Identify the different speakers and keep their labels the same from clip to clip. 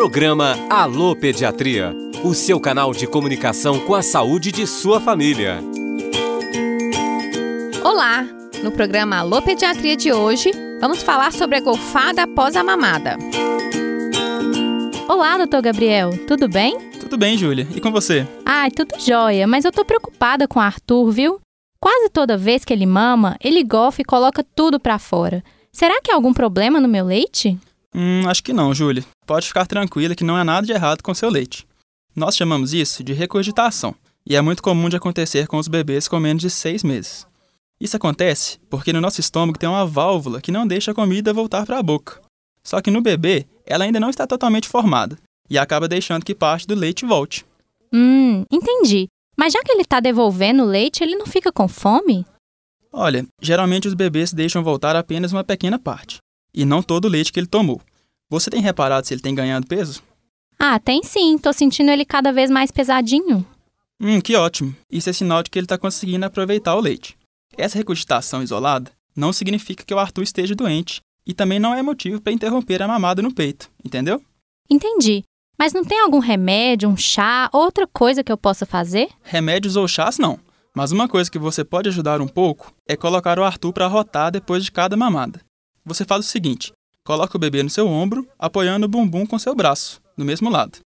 Speaker 1: Programa Alô Pediatria, o seu canal de comunicação com a saúde de sua família.
Speaker 2: Olá! No programa Alô Pediatria de hoje, vamos falar sobre a golfada após a mamada.
Speaker 3: Olá, doutor Gabriel, tudo bem?
Speaker 4: Tudo bem, Júlia. E com você?
Speaker 3: Ai, tudo jóia, mas eu tô preocupada com o Arthur, viu? Quase toda vez que ele mama, ele golfa e coloca tudo pra fora. Será que há algum problema no meu leite?
Speaker 4: Hum, acho que não, Júlia. Pode ficar tranquila que não há nada de errado com seu leite. Nós chamamos isso de regurgitação, e é muito comum de acontecer com os bebês com menos de seis meses. Isso acontece porque no nosso estômago tem uma válvula que não deixa a comida voltar para a boca. Só que no bebê, ela ainda não está totalmente formada e acaba deixando que parte do leite volte.
Speaker 3: Hum, entendi. Mas já que ele está devolvendo o leite, ele não fica com fome?
Speaker 4: Olha, geralmente os bebês deixam voltar apenas uma pequena parte, e não todo o leite que ele tomou. Você tem reparado se ele tem ganhado peso?
Speaker 3: Ah, tem sim. Tô sentindo ele cada vez mais pesadinho.
Speaker 4: Hum, que ótimo. Isso é sinal de que ele está conseguindo aproveitar o leite. Essa regurgitação isolada não significa que o Arthur esteja doente e também não é motivo para interromper a mamada no peito, entendeu?
Speaker 3: Entendi. Mas não tem algum remédio, um chá, outra coisa que eu possa fazer?
Speaker 4: Remédios ou chás não. Mas uma coisa que você pode ajudar um pouco é colocar o Arthur para rotar depois de cada mamada. Você faz o seguinte: coloca o bebê no seu ombro, apoiando o bumbum com seu braço, no mesmo lado.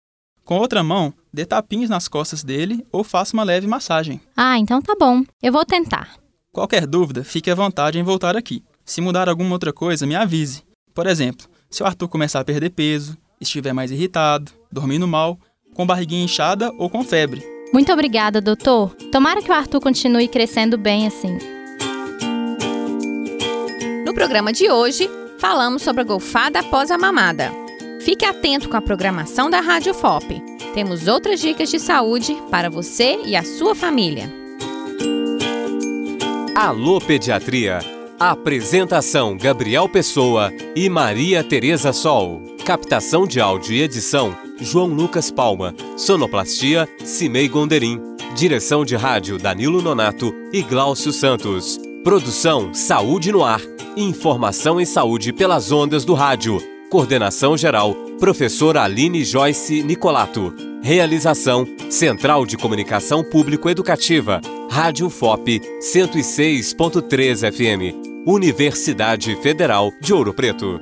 Speaker 4: Com outra mão, dê tapinhos nas costas dele ou faça uma leve massagem.
Speaker 3: Ah, então tá bom. Eu vou tentar.
Speaker 4: Qualquer dúvida, fique à vontade em voltar aqui. Se mudar alguma outra coisa, me avise. Por exemplo, se o Arthur começar a perder peso, estiver mais irritado, dormindo mal, com barriguinha inchada ou com febre.
Speaker 3: Muito obrigada, doutor. Tomara que o Arthur continue crescendo bem assim.
Speaker 2: No programa de hoje, falamos sobre a golfada após a mamada. Fique atento com a programação da Rádio FOP. Temos outras dicas de saúde para você e a sua família.
Speaker 1: Alô Pediatria. Apresentação Gabriel Pessoa e Maria Tereza Sol. Captação de áudio e edição João Lucas Palma. Sonoplastia Cimei Gonderim. Direção de rádio Danilo Nonato e Gláucio Santos. Produção Saúde no Ar. Informação em saúde pelas ondas do rádio. Coordenação geral Professora Aline Joyce Nicolato. Realização Central de Comunicação Público Educativa. Rádio FOP 106.3 FM. Universidade Federal de Ouro Preto.